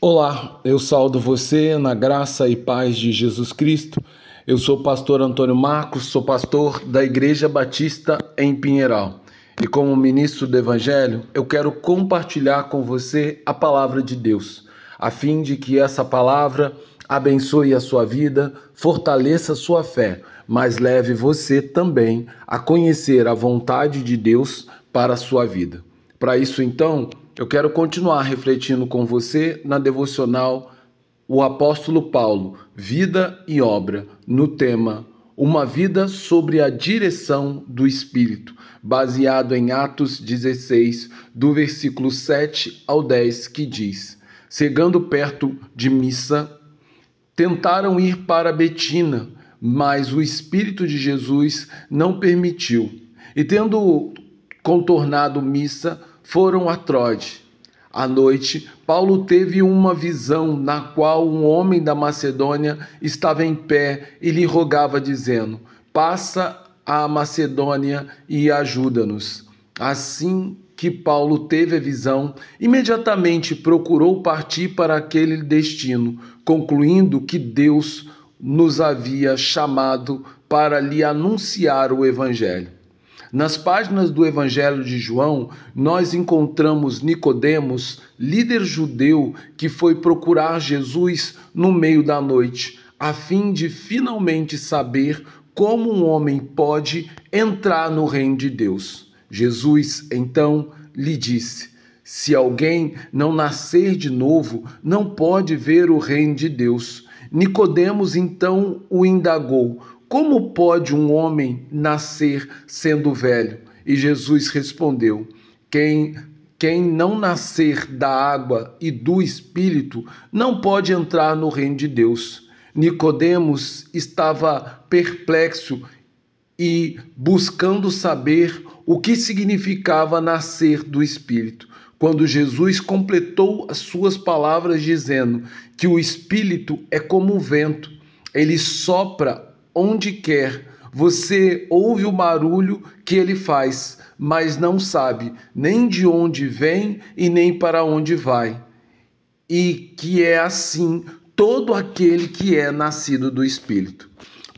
Olá, eu saldo você na graça e paz de Jesus Cristo. Eu sou o pastor Antônio Marcos, sou pastor da Igreja Batista em Pinheiral. E como ministro do Evangelho, eu quero compartilhar com você a palavra de Deus, a fim de que essa palavra abençoe a sua vida, fortaleça a sua fé, mas leve você também a conhecer a vontade de Deus para a sua vida. Para isso, então, eu quero continuar refletindo com você na devocional O Apóstolo Paulo, Vida e Obra, no tema Uma Vida sobre a Direção do Espírito, baseado em Atos 16, do versículo 7 ao 10, que diz: Chegando perto de Missa, tentaram ir para Betina, mas o Espírito de Jesus não permitiu. E tendo contornado Missa, foram a Troade. À noite, Paulo teve uma visão na qual um homem da Macedônia estava em pé e lhe rogava, dizendo: Passa a Macedônia e ajuda-nos. Assim que Paulo teve a visão, imediatamente procurou partir para aquele destino, concluindo que Deus nos havia chamado para lhe anunciar o Evangelho. Nas páginas do Evangelho de João, nós encontramos Nicodemos, líder judeu que foi procurar Jesus no meio da noite, a fim de finalmente saber como um homem pode entrar no reino de Deus. Jesus então lhe disse: Se alguém não nascer de novo, não pode ver o reino de Deus. Nicodemos então o indagou: como pode um homem nascer sendo velho? E Jesus respondeu: Quem quem não nascer da água e do espírito não pode entrar no reino de Deus. Nicodemos estava perplexo e buscando saber o que significava nascer do espírito. Quando Jesus completou as suas palavras dizendo que o espírito é como o vento, ele sopra onde quer. Você ouve o barulho que ele faz, mas não sabe nem de onde vem e nem para onde vai. E que é assim todo aquele que é nascido do Espírito.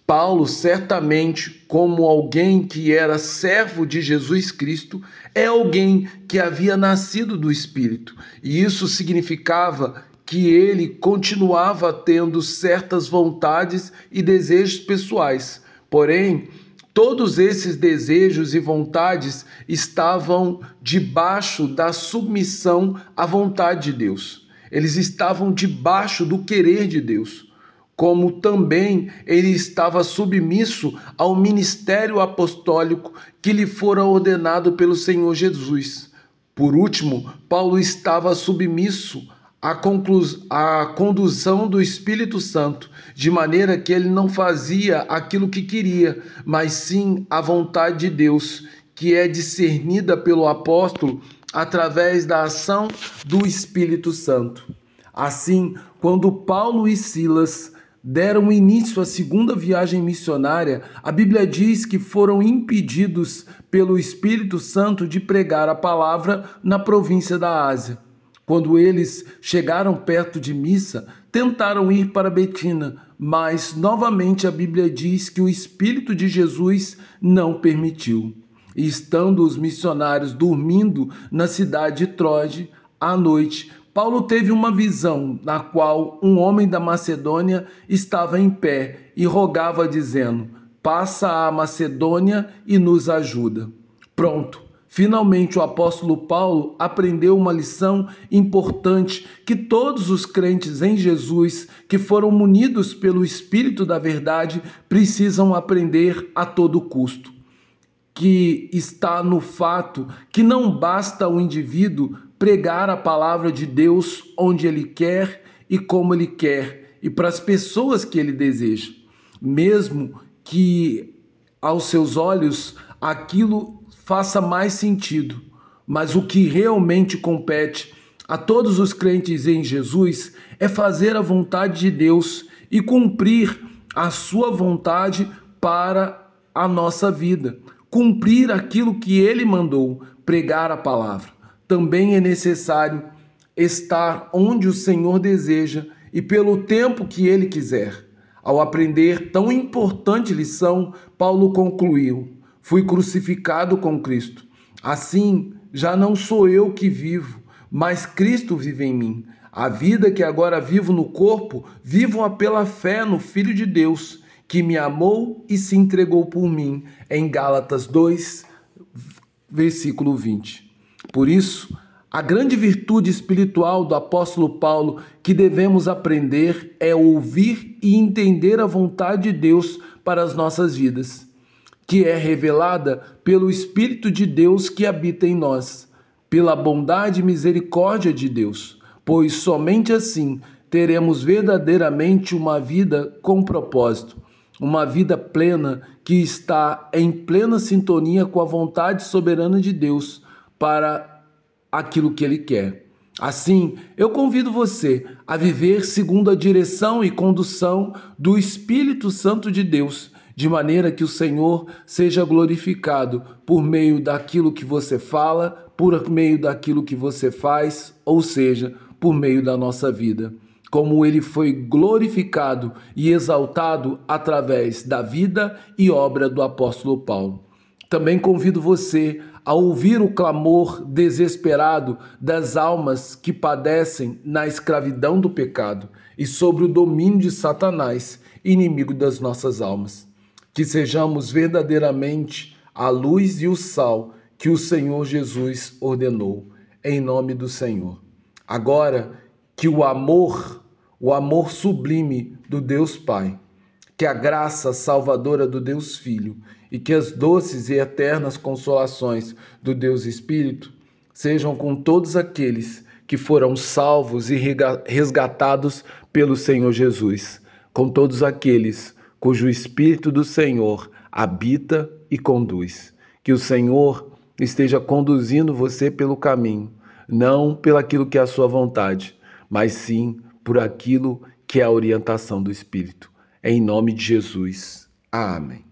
Paulo, certamente, como alguém que era servo de Jesus Cristo, é alguém que havia nascido do Espírito. E isso significava que ele continuava tendo certas vontades e desejos pessoais. Porém, todos esses desejos e vontades estavam debaixo da submissão à vontade de Deus. Eles estavam debaixo do querer de Deus. Como também ele estava submisso ao ministério apostólico que lhe fora ordenado pelo Senhor Jesus. Por último, Paulo estava submisso a, a condução do Espírito Santo, de maneira que ele não fazia aquilo que queria, mas sim a vontade de Deus, que é discernida pelo apóstolo através da ação do Espírito Santo. Assim, quando Paulo e Silas deram início à segunda viagem missionária, a Bíblia diz que foram impedidos pelo Espírito Santo de pregar a palavra na província da Ásia. Quando eles chegaram perto de Missa, tentaram ir para Betina, mas novamente a Bíblia diz que o Espírito de Jesus não permitiu. Estando os missionários dormindo na cidade de Troje, à noite, Paulo teve uma visão na qual um homem da Macedônia estava em pé e rogava, dizendo: Passa a Macedônia e nos ajuda. Pronto, Finalmente, o apóstolo Paulo aprendeu uma lição importante que todos os crentes em Jesus que foram munidos pelo Espírito da Verdade precisam aprender a todo custo. Que está no fato que não basta o indivíduo pregar a palavra de Deus onde ele quer e como ele quer e para as pessoas que ele deseja, mesmo que aos seus olhos aquilo faça mais sentido, mas o que realmente compete a todos os crentes em Jesus é fazer a vontade de Deus e cumprir a sua vontade para a nossa vida, cumprir aquilo que ele mandou, pregar a palavra. Também é necessário estar onde o Senhor deseja e pelo tempo que ele quiser. Ao aprender tão importante lição, Paulo concluiu: Fui crucificado com Cristo. Assim, já não sou eu que vivo, mas Cristo vive em mim. A vida que agora vivo no corpo, vivo-a pela fé no Filho de Deus, que me amou e se entregou por mim, em Gálatas 2, versículo 20. Por isso, a grande virtude espiritual do apóstolo Paulo que devemos aprender é ouvir e entender a vontade de Deus para as nossas vidas, que é revelada pelo Espírito de Deus que habita em nós, pela bondade e misericórdia de Deus, pois somente assim teremos verdadeiramente uma vida com propósito, uma vida plena que está em plena sintonia com a vontade soberana de Deus para aquilo que Ele quer. Assim, eu convido você a viver segundo a direção e condução do Espírito Santo de Deus, de maneira que o Senhor seja glorificado por meio daquilo que você fala, por meio daquilo que você faz, ou seja, por meio da nossa vida. Como ele foi glorificado e exaltado através da vida e obra do apóstolo Paulo. Também convido você a ouvir o clamor desesperado das almas que padecem na escravidão do pecado e sobre o domínio de Satanás, inimigo das nossas almas. Que sejamos verdadeiramente a luz e o sal que o Senhor Jesus ordenou, em nome do Senhor. Agora, que o amor, o amor sublime do Deus Pai, que a graça salvadora do Deus Filho e que as doces e eternas consolações do Deus Espírito sejam com todos aqueles que foram salvos e resgatados pelo Senhor Jesus, com todos aqueles cujo Espírito do Senhor habita e conduz. Que o Senhor esteja conduzindo você pelo caminho, não pelaquilo que é a sua vontade, mas sim por aquilo que é a orientação do Espírito. Em nome de Jesus. Amém.